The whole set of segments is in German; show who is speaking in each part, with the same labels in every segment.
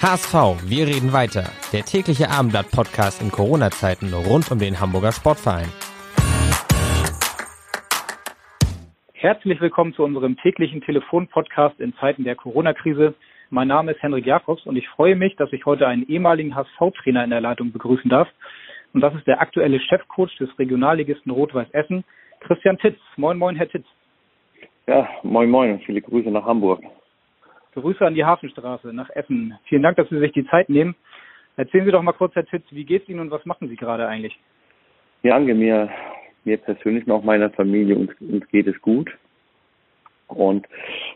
Speaker 1: HSV, wir reden weiter. Der tägliche Abendblatt-Podcast in Corona-Zeiten rund um den Hamburger Sportverein.
Speaker 2: Herzlich willkommen zu unserem täglichen Telefon-Podcast in Zeiten der Corona-Krise. Mein Name ist Henrik Jakobs und ich freue mich, dass ich heute einen ehemaligen HSV-Trainer in der Leitung begrüßen darf. Und das ist der aktuelle Chefcoach des Regionalligisten Rot-Weiß Essen, Christian Titz. Moin, moin, Herr Titz.
Speaker 3: Ja, moin, moin. Viele Grüße nach Hamburg.
Speaker 2: Grüße an die Hafenstraße nach Essen. Vielen Dank, dass Sie sich die Zeit nehmen. Erzählen Sie doch mal kurz, Herr Titz, wie geht's Ihnen und was machen Sie gerade eigentlich?
Speaker 3: Ja, Ange, mir, mir persönlich und auch meiner Familie, uns, uns geht es gut. Und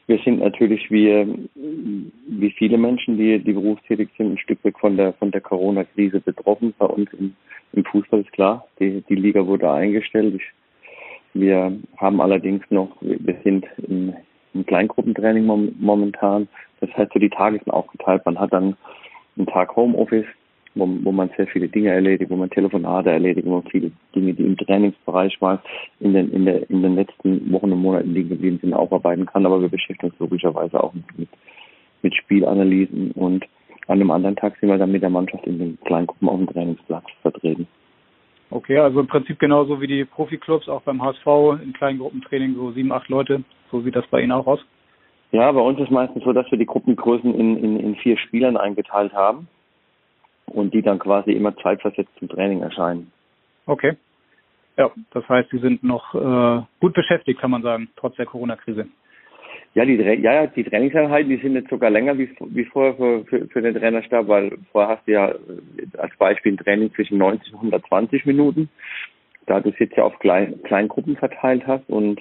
Speaker 3: wir sind natürlich wie, wie viele Menschen, die, die berufstätig sind, ein Stück weg von der, von der Corona-Krise betroffen. Bei uns im, im Fußball ist klar, die, die Liga wurde eingestellt. Ich, wir haben allerdings noch, wir sind im, ein Kleingruppentraining momentan. Das heißt, so die Tage sind aufgeteilt. Man hat dann einen Tag Homeoffice, wo, wo man sehr viele Dinge erledigt, wo man Telefonate erledigt, wo man viele Dinge, die im Trainingsbereich mal in den, in, der, in den letzten Wochen und Monaten liegen geblieben sind, aufarbeiten kann. Aber wir beschäftigen uns logischerweise auch mit, mit Spielanalysen und an einem anderen Tag sind wir dann mit der Mannschaft in den Kleingruppen auf dem Trainingsplatz vertreten.
Speaker 2: Okay, also im Prinzip genauso wie die Profiklubs, auch beim HSV in Kleingruppentraining so sieben, acht Leute. So sieht das bei Ihnen auch aus?
Speaker 3: Ja, bei uns ist meistens so, dass wir die Gruppengrößen in, in, in vier Spielern eingeteilt haben und die dann quasi immer zeitversetzt zum Training erscheinen.
Speaker 2: Okay. Ja, das heißt, Sie sind noch äh, gut beschäftigt, kann man sagen, trotz der Corona-Krise.
Speaker 3: Ja, die, ja, die Trainingseinheiten, die sind jetzt sogar länger wie, wie vorher für, für, für den Trainerstab, weil vorher hast du ja äh, als Beispiel ein Training zwischen 90 und 120 Minuten. Da du es jetzt ja auf Klein, Kleingruppen verteilt hast und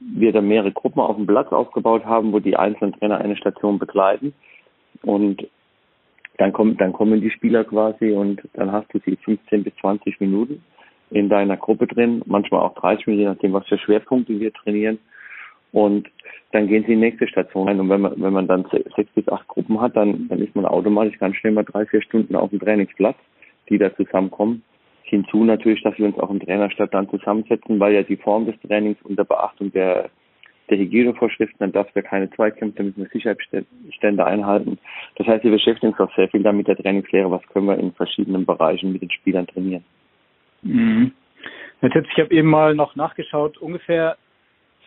Speaker 3: wir dann mehrere Gruppen auf dem Platz aufgebaut haben, wo die einzelnen Trainer eine Station begleiten. Und dann kommen, dann kommen die Spieler quasi und dann hast du sie 15 bis 20 Minuten in deiner Gruppe drin, manchmal auch 30 Minuten, je nachdem, was für Schwerpunkte wir trainieren. Und dann gehen sie in die nächste Station ein. Und wenn man, wenn man dann sechs bis acht Gruppen hat, dann, dann ist man automatisch ganz schnell mal drei, vier Stunden auf dem Trainingsplatz, die da zusammenkommen. Hinzu natürlich, dass wir uns auch im Trainerstab dann zusammensetzen, weil ja die Form des Trainings unter Beachtung der, der Hygienevorschriften, dann darf wir keine Zweikämpfe, wir Sicherheitsstände einhalten. Das heißt, wir beschäftigen uns auch sehr viel damit der Trainingslehre, was können wir in verschiedenen Bereichen mit den Spielern trainieren.
Speaker 2: Mhm. Herr Titz, ich habe eben mal noch nachgeschaut, ungefähr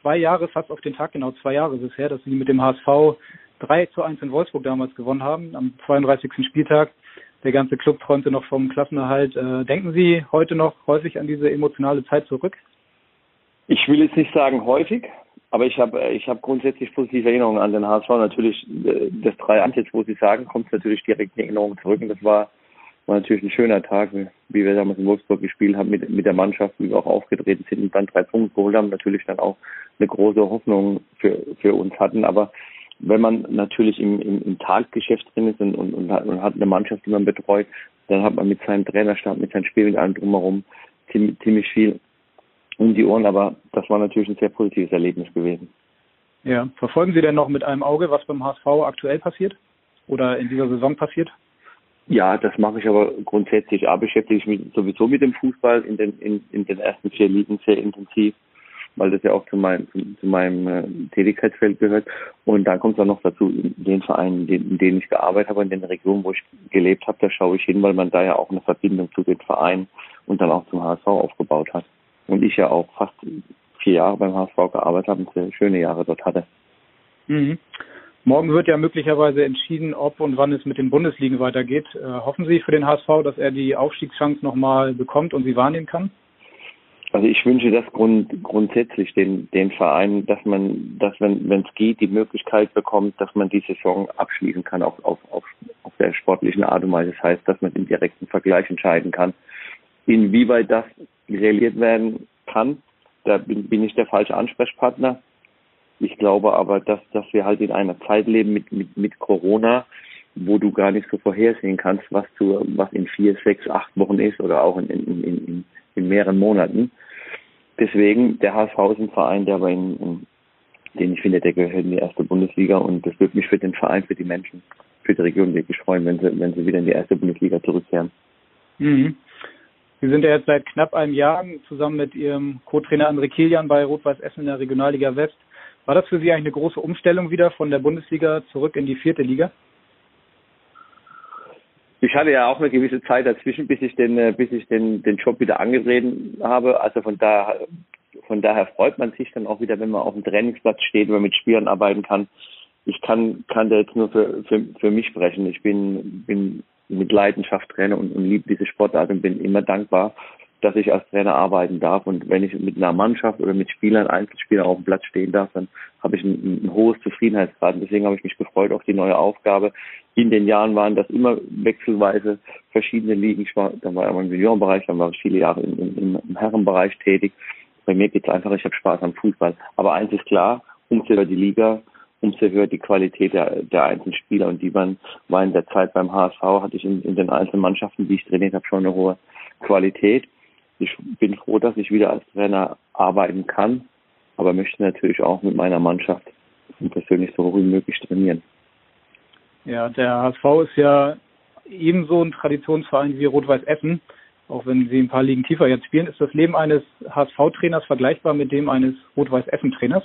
Speaker 2: zwei Jahre, fast auf den Tag genau zwei Jahre ist es her, dass sie mit dem HSV 3 zu 1 in Wolfsburg damals gewonnen haben, am 32. Spieltag. Der ganze Club träumte noch vom Klassenerhalt. Äh, denken Sie heute noch häufig an diese emotionale Zeit zurück?
Speaker 3: Ich will jetzt nicht sagen häufig, aber ich habe ich hab grundsätzlich positive Erinnerungen an den HSV. Natürlich, äh, das 3-1 jetzt, wo Sie sagen, kommt natürlich direkt in Erinnerung zurück. Und das war war natürlich ein schöner Tag, wie wir damals in Wolfsburg gespielt haben mit, mit der Mannschaft, wie wir auch aufgetreten sind und dann drei Punkte geholt haben, natürlich dann auch eine große Hoffnung für, für uns hatten. Aber wenn man natürlich im, im, im Taggeschäft drin ist und, und, und, hat, und hat eine Mannschaft, die man betreut, dann hat man mit seinem Trainerstab, mit seinem Spiel, mit allem drumherum ziemlich, ziemlich viel um die Ohren. Aber das war natürlich ein sehr positives Erlebnis gewesen.
Speaker 2: Ja, verfolgen Sie denn noch mit einem Auge, was beim HSV aktuell passiert oder in dieser Saison passiert?
Speaker 3: Ja, das mache ich aber grundsätzlich. A, beschäftige ich mich sowieso mit dem Fußball in den, in, in den ersten vier Ligen sehr intensiv, weil das ja auch zu meinem, zu, zu meinem äh, Tätigkeitsfeld gehört. Und dann kommt es auch noch dazu, in den Vereinen, in denen, in denen ich gearbeitet habe, in den Regionen, wo ich gelebt habe, da schaue ich hin, weil man da ja auch eine Verbindung zu den Vereinen und dann auch zum HSV aufgebaut hat. Und ich ja auch fast vier Jahre beim HSV gearbeitet habe und sehr schöne Jahre dort hatte.
Speaker 2: Mhm. Morgen wird ja möglicherweise entschieden, ob und wann es mit den Bundesligen weitergeht. Äh, hoffen Sie für den HSV, dass er die Aufstiegschance nochmal bekommt und sie wahrnehmen kann?
Speaker 3: Also ich wünsche das grund, grundsätzlich den, den Vereinen, dass man, dass wenn es geht, die Möglichkeit bekommt, dass man die Saison abschließen kann auf, auf, auf, auf der sportlichen Art und Weise. Das heißt, dass man im direkten Vergleich entscheiden kann. Inwieweit das realisiert werden kann, da bin, bin ich der falsche Ansprechpartner Ich glaube aber, dass, dass wir halt in einer Zeit leben mit, mit, mit Corona, wo du gar nicht so vorhersehen kannst, was zu, was in vier, sechs, acht Wochen ist oder auch in, in, in, in mehreren Monaten. Deswegen, der HSV ist ein Verein, der aber in den ich finde, der gehört in die erste Bundesliga und das würde mich für den Verein, für die Menschen, für die Region wirklich freuen, wenn sie, wenn sie wieder in die erste Bundesliga zurückkehren.
Speaker 2: Mhm. Sie sind ja jetzt seit knapp einem Jahr zusammen mit Ihrem Co-Trainer André Kilian bei Rot-Weiß Essen in der Regionalliga West. War das für Sie eigentlich eine große Umstellung wieder von der Bundesliga zurück in die vierte Liga?
Speaker 3: Ich hatte ja auch eine gewisse Zeit dazwischen, bis ich den, äh, bis ich den, den Job wieder angetreten habe. Also von daher, von daher freut man sich dann auch wieder, wenn man auf dem Trainingsplatz steht, wenn man mit Spielern arbeiten kann. Ich kann, kann da jetzt nur für, für, für mich sprechen. Ich bin, bin mit Leidenschaft Trainer und, und liebe diese Sportart und bin immer dankbar, dass ich als Trainer arbeiten darf. Und wenn ich mit einer Mannschaft oder mit Spielern, Einzelspielern auf dem Platz stehen darf, dann habe ich ein, ein hohes Zufriedenheitsgrad. Und deswegen habe ich mich gefreut auf die neue Aufgabe. In den Jahren waren das immer wechselweise verschiedene Ligen. Ich war, dann war ich im Juniorenbereich, dann war ich viele Jahre im, im, im Herrenbereich tätig. Bei mir geht es einfach, ich habe Spaß am Fußball. Aber eins ist klar, umso höher die Liga, umso höher die Qualität der, der einzelnen Spieler. Und die waren, war in der Zeit beim HSV, hatte ich in, in den einzelnen Mannschaften, die ich trainiert habe, schon eine hohe Qualität. Ich bin froh, dass ich wieder als Trainer arbeiten kann, aber möchte natürlich auch mit meiner Mannschaft persönlich so hoch wie möglich trainieren.
Speaker 2: Ja, der HSV ist ja ebenso ein Traditionsverein wie Rot-Weiß Essen. Auch wenn sie ein paar Ligen tiefer jetzt spielen, ist das Leben eines HSV-Trainers vergleichbar mit dem eines Rot-Weiß Essen-Trainers?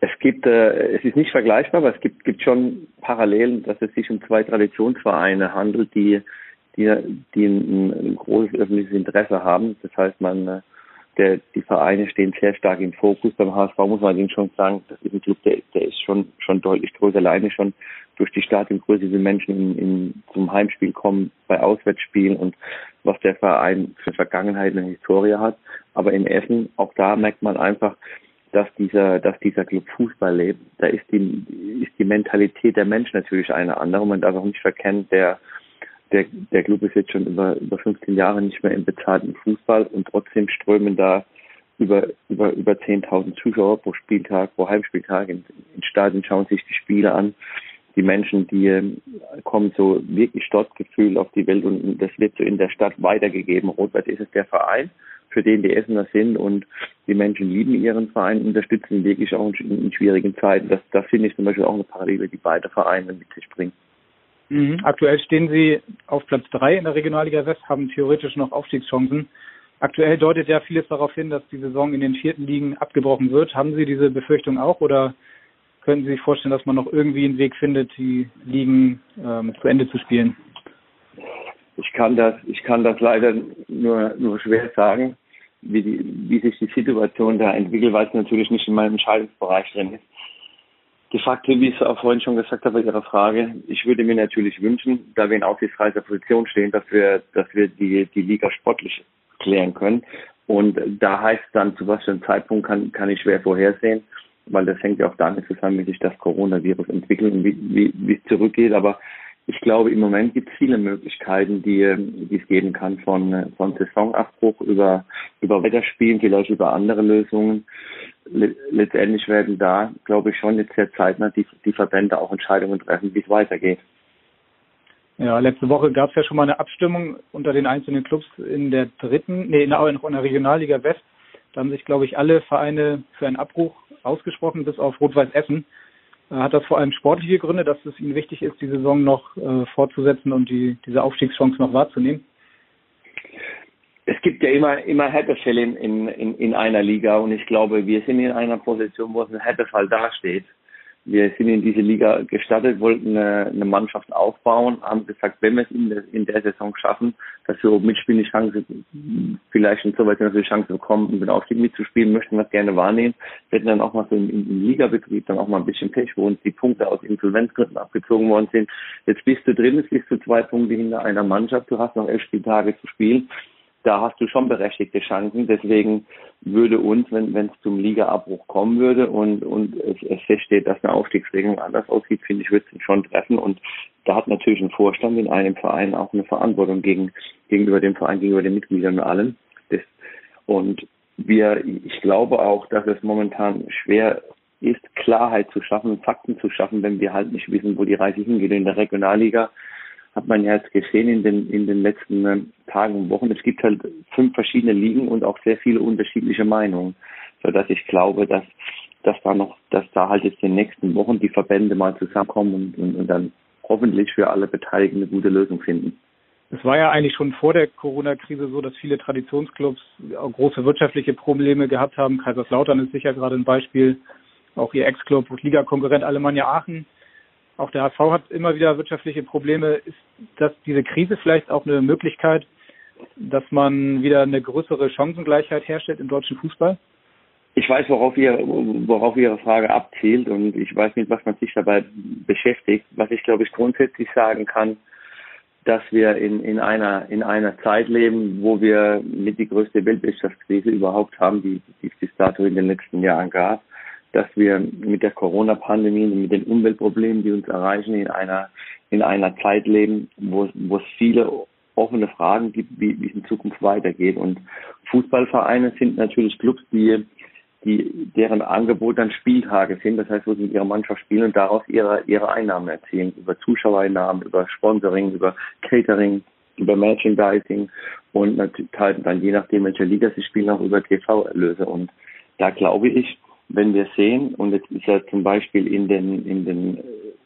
Speaker 3: Es gibt, äh, es ist nicht vergleichbar, aber es gibt, gibt schon Parallelen, dass es sich um zwei Traditionsvereine handelt, die, die, die ein, großes öffentliches Interesse haben. Das heißt, man, äh, der, die Vereine stehen sehr stark im Fokus. Beim HSV muss man ihnen schon sagen, das ist ein Club, der, der ist schon, schon deutlich größer, alleine schon durch die Stadiongröße, wie Menschen in, in, zum Heimspiel kommen, bei Auswärtsspielen und was der Verein für Vergangenheit und Historie hat. Aber in Essen, auch da merkt man einfach, dass dieser, dass dieser Club Fußball lebt. Da ist die, ist die Mentalität der Menschen natürlich eine andere. Man darf auch nicht verkennen, der, der, der Club ist jetzt schon über, über 15 Jahre nicht mehr im bezahlten Fußball und trotzdem strömen da über, über, über 10.000 Zuschauer pro Spieltag, pro Heimspieltag in, in Stadien, schauen sich die Spiele an. Die Menschen, die ähm, kommen so wirklich Stolzgefühl auf die Welt und das wird so in der Stadt weitergegeben. Rot-Weiß ist es der Verein für den die Essener sind und die Menschen lieben ihren Verein, unterstützen wirklich auch in, in schwierigen Zeiten. Das, das finde ich zum Beispiel auch eine Parallele, die beide Vereine mit sich bringen.
Speaker 2: Mhm. Aktuell stehen sie auf Platz drei in der Regionalliga West, haben theoretisch noch Aufstiegschancen. Aktuell deutet ja vieles darauf hin, dass die Saison in den vierten Ligen abgebrochen wird. Haben Sie diese Befürchtung auch oder können Sie sich vorstellen, dass man noch irgendwie einen Weg findet, die Ligen ähm, zu Ende zu spielen?
Speaker 3: Ich kann das, ich kann das leider nur, nur schwer sagen wie, die, wie sich die Situation da entwickelt, weil es natürlich nicht in meinem Entscheidungsbereich drin ist. De facto, wie ich es auch vorhin schon gesagt habe bei Ihrer Frage, ich würde mir natürlich wünschen, da wir in aufsichtsreicher Position stehen, dass wir, dass wir die, die Liga sportlich klären können. Und da heißt dann, zu was für einem Zeitpunkt kann, kann ich schwer vorhersehen, weil das hängt ja auch damit zusammen, wie sich das Coronavirus entwickelt und wie, wie, wie es zurückgeht. Aber ich glaube, im Moment gibt es viele Möglichkeiten, die, die es geben kann, von, von Saisonabbruch über, über Weiterspielen, vielleicht über andere Lösungen. Letztendlich werden da, glaube ich, schon jetzt sehr zeitnah die, die Verbände auch Entscheidungen treffen, wie es weitergeht.
Speaker 2: Ja, letzte Woche gab es ja schon mal eine Abstimmung unter den einzelnen Clubs in der dritten, nee, noch in der Regionalliga West. Da haben sich, glaube ich, alle Vereine für einen Abbruch ausgesprochen, bis auf Rot-Weiß Essen. Äh, hat das vor allem sportliche Gründe, dass es Ihnen wichtig ist, die Saison noch äh, fortzusetzen und die, diese Aufstiegschance noch wahrzunehmen?
Speaker 3: Es gibt ja immer, immer Härtefälle in, in, in einer Liga und ich glaube, wir sind in einer Position, wo es ein Härtefall dasteht. Wir sind in diese Liga gestartet, wollten eine, eine Mannschaft aufbauen, haben gesagt, wenn wir es in der, in der Saison schaffen, dass wir mitspielen, die Chance, vielleicht in so weit die Chance bekommen, um den Aufstieg mitzuspielen, möchten wir das gerne wahrnehmen. Wir hätten dann auch mal so im, im Ligabetrieb dann auch mal ein bisschen Pech, wo uns die Punkte aus Insolvenzgründen abgezogen worden sind. Jetzt bist du drin, jetzt bist du zwei Punkte hinter einer Mannschaft, du hast noch elf Spieltage zu spielen da hast du schon berechtigte Chancen. Deswegen würde uns, wenn es zum Ligaabbruch kommen würde und, und es, es feststeht, dass eine Aufstiegsregelung anders aussieht, finde ich, würde es schon treffen. Und da hat natürlich ein Vorstand in einem Verein auch eine Verantwortung gegen, gegenüber dem Verein, gegenüber den Mitgliedern und allen. Das, und wir, ich glaube auch, dass es momentan schwer ist, Klarheit zu schaffen, Fakten zu schaffen, wenn wir halt nicht wissen, wo die Reise hingeht. In der Regionalliga hat man ja jetzt gesehen in den, in den letzten äh, Tagen und Wochen, es gibt halt fünf verschiedene Ligen und auch sehr viele unterschiedliche Meinungen, so dass ich glaube, dass, dass da noch, dass da halt jetzt in den nächsten Wochen die Verbände mal zusammenkommen und, und, und dann hoffentlich für alle Beteiligten eine gute Lösung finden.
Speaker 2: Es war ja eigentlich schon vor der Corona-Krise so, dass viele Traditionsclubs große wirtschaftliche Probleme gehabt haben. Kaiserslautern ist sicher gerade ein Beispiel. Auch ihr Ex-Club, Liga-Konkurrent Alemannia Aachen. Auch der HSV hat immer wieder wirtschaftliche Probleme. Ist das diese Krise vielleicht auch eine Möglichkeit, dass man wieder eine größere Chancengleichheit herstellt im deutschen Fußball?
Speaker 3: Ich weiß, worauf ihr, worauf Ihre Frage abzielt und ich weiß nicht, was man sich dabei beschäftigt. Was ich glaube ich grundsätzlich sagen kann, dass wir in, in einer, in einer Zeit leben, wo wir mit die größte Weltwirtschaftskrise überhaupt haben, die, die es bis dato in den letzten Jahren gab, dass wir mit der Corona-Pandemie und mit den Umweltproblemen, die uns erreichen, in einer, in einer Zeit leben, wo, wo es viele offene Fragen gibt, wie, wie es in Zukunft weitergeht. Und Fußballvereine sind natürlich Clubs, die die, deren Angebot dann Spieltage sind, das heißt, wo sie mit ihrer Mannschaft spielen und daraus ihre, ihre Einnahmen erzielen, über Zuschauereinnahmen, über Sponsoring, über Catering, über Merchandising und natürlich dann je nachdem, welche Liga sie spielen, auch über TV-Erlöse. Und da glaube ich, wenn wir sehen, und jetzt ist ja zum Beispiel in den, in den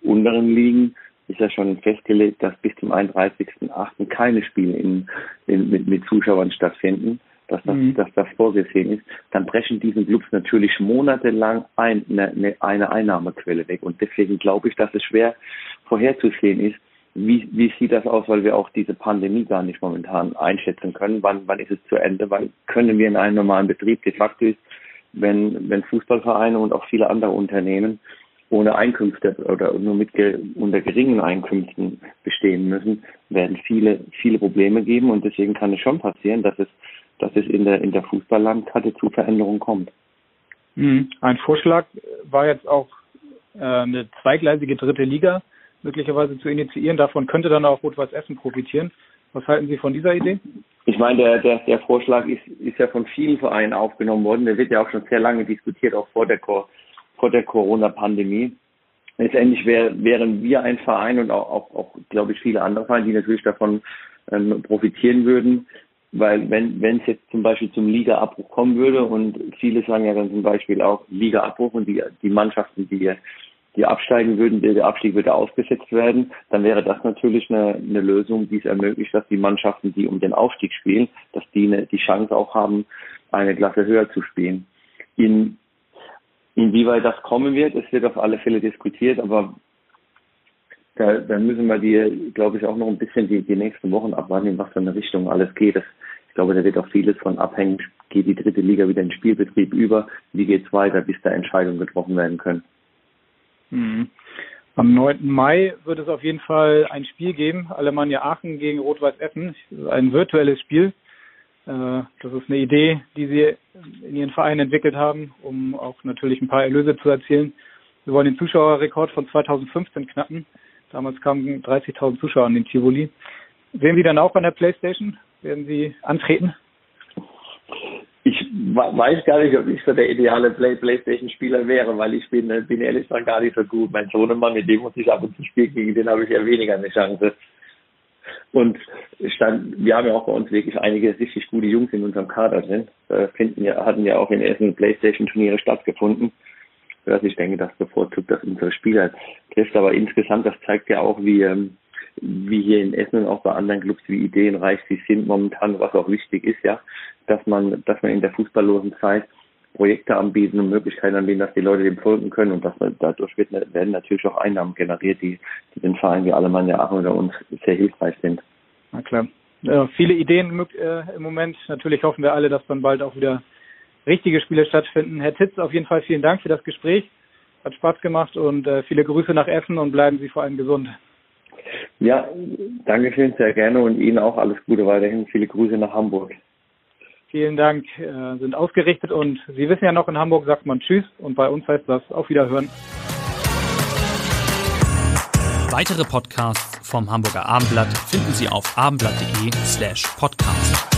Speaker 3: unteren Ligen, ist ja schon festgelegt, dass bis zum 31.08. keine Spiele in, in, mit, mit Zuschauern stattfinden dass das, mhm. dass das vorgesehen ist, dann brechen diesen Clubs natürlich monatelang ein, eine, eine Einnahmequelle weg. Und deswegen glaube ich, dass es schwer vorherzusehen ist, wie, wie sieht das aus, weil wir auch diese Pandemie gar nicht momentan einschätzen können. Wann, wann ist es zu Ende? Wann können wir in einem normalen Betrieb? De facto ist, wenn, wenn Fußballvereine und auch viele andere Unternehmen ohne Einkünfte oder nur mit unter geringen Einkünften bestehen müssen, werden viele, viele Probleme geben. Und deswegen kann es schon passieren, dass es dass es in der, in der Fußballlandkarte zu Veränderungen kommt.
Speaker 2: Mhm. Ein Vorschlag war jetzt auch äh, eine zweigleisige dritte Liga möglicherweise zu initiieren. Davon könnte dann auch Rot-Weiß Essen profitieren. Was halten Sie von dieser Idee?
Speaker 3: Ich meine, der, der, der Vorschlag ist, ist ja von vielen Vereinen aufgenommen worden. Der wird ja auch schon sehr lange diskutiert, auch vor der, vor der Corona-Pandemie. Letztendlich wär, wären wir ein Verein und auch, auch, auch, glaube ich, viele andere Vereine, die natürlich davon ähm, profitieren würden, weil wenn wenn es jetzt zum Beispiel zum Ligaabbruch kommen würde und viele sagen ja dann zum Beispiel auch Ligaabbruch und die die Mannschaften, die die absteigen würden, der Abstieg würde ausgesetzt werden, dann wäre das natürlich eine, eine Lösung, die es ermöglicht, dass die Mannschaften, die um den Aufstieg spielen, dass die eine, die Chance auch haben, eine Klasse höher zu spielen. In, inwieweit das kommen wird, es wird auf alle Fälle diskutiert, aber da, da müssen wir die, glaube ich, auch noch ein bisschen die, die nächsten Wochen abwarten, in was für eine Richtung alles geht. Das, ich glaube, da wird auch vieles von abhängen. Geht die dritte Liga wieder in Spielbetrieb über? Wie geht's weiter, bis da Entscheidungen getroffen werden können?
Speaker 2: Mhm. Am 9. Mai wird es auf jeden Fall ein Spiel geben, Alemannia Aachen gegen Rot-Weiß Essen. Ein virtuelles Spiel. Äh, das ist eine Idee, die Sie in Ihren Verein entwickelt haben, um auch natürlich ein paar Erlöse zu erzielen. Wir wollen den Zuschauerrekord von 2015 knacken. Damals kamen 30.000 Zuschauer an den Tivoli. Sehen Sie dann auch an der Playstation? Werden Sie antreten?
Speaker 3: Weiß gar nicht, ob ich so der ideale Play Playstation-Spieler wäre, weil ich bin, bin ehrlich gesagt gar nicht so gut. Mein Sohnemann, mit dem muss ich ab und zu spielen, gegen den habe ich ja weniger eine Chance. Und stand, wir haben ja auch bei uns wirklich einige richtig gute Jungs in unserem Kader drin. Da finden ja, hatten ja auch in Essen Playstation-Turniere stattgefunden. Also ich denke, das bevorzugt das unsere Spieler trifft. Aber insgesamt, das zeigt ja auch, wie, ähm, wie hier in Essen und auch bei anderen Clubs, wie ideenreich sie sind momentan, was auch wichtig ist, ja, dass man, dass man in der fußballlosen Zeit Projekte anbieten und Möglichkeiten anbieten, dass die Leute dem folgen können und dass man, dadurch wird, werden natürlich auch Einnahmen generiert, die, die den Vereinen wie Alemannia Aachen oder uns sehr hilfreich sind.
Speaker 2: Na klar. Äh, viele Ideen äh, im Moment. Natürlich hoffen wir alle, dass dann bald auch wieder richtige Spiele stattfinden. Herr Titz, auf jeden Fall vielen Dank für das Gespräch. Hat Spaß gemacht und äh, viele Grüße nach Essen und bleiben Sie vor allem gesund.
Speaker 3: Ja, danke schön, sehr gerne und Ihnen auch alles Gute weiterhin. Viele Grüße nach Hamburg.
Speaker 2: Vielen Dank, äh, sind ausgerichtet und Sie wissen ja noch, in Hamburg sagt man Tschüss und bei uns heißt das auf Wiederhören.
Speaker 1: Weitere Podcasts vom Hamburger Abendblatt finden Sie auf abendblatt.de slash podcast.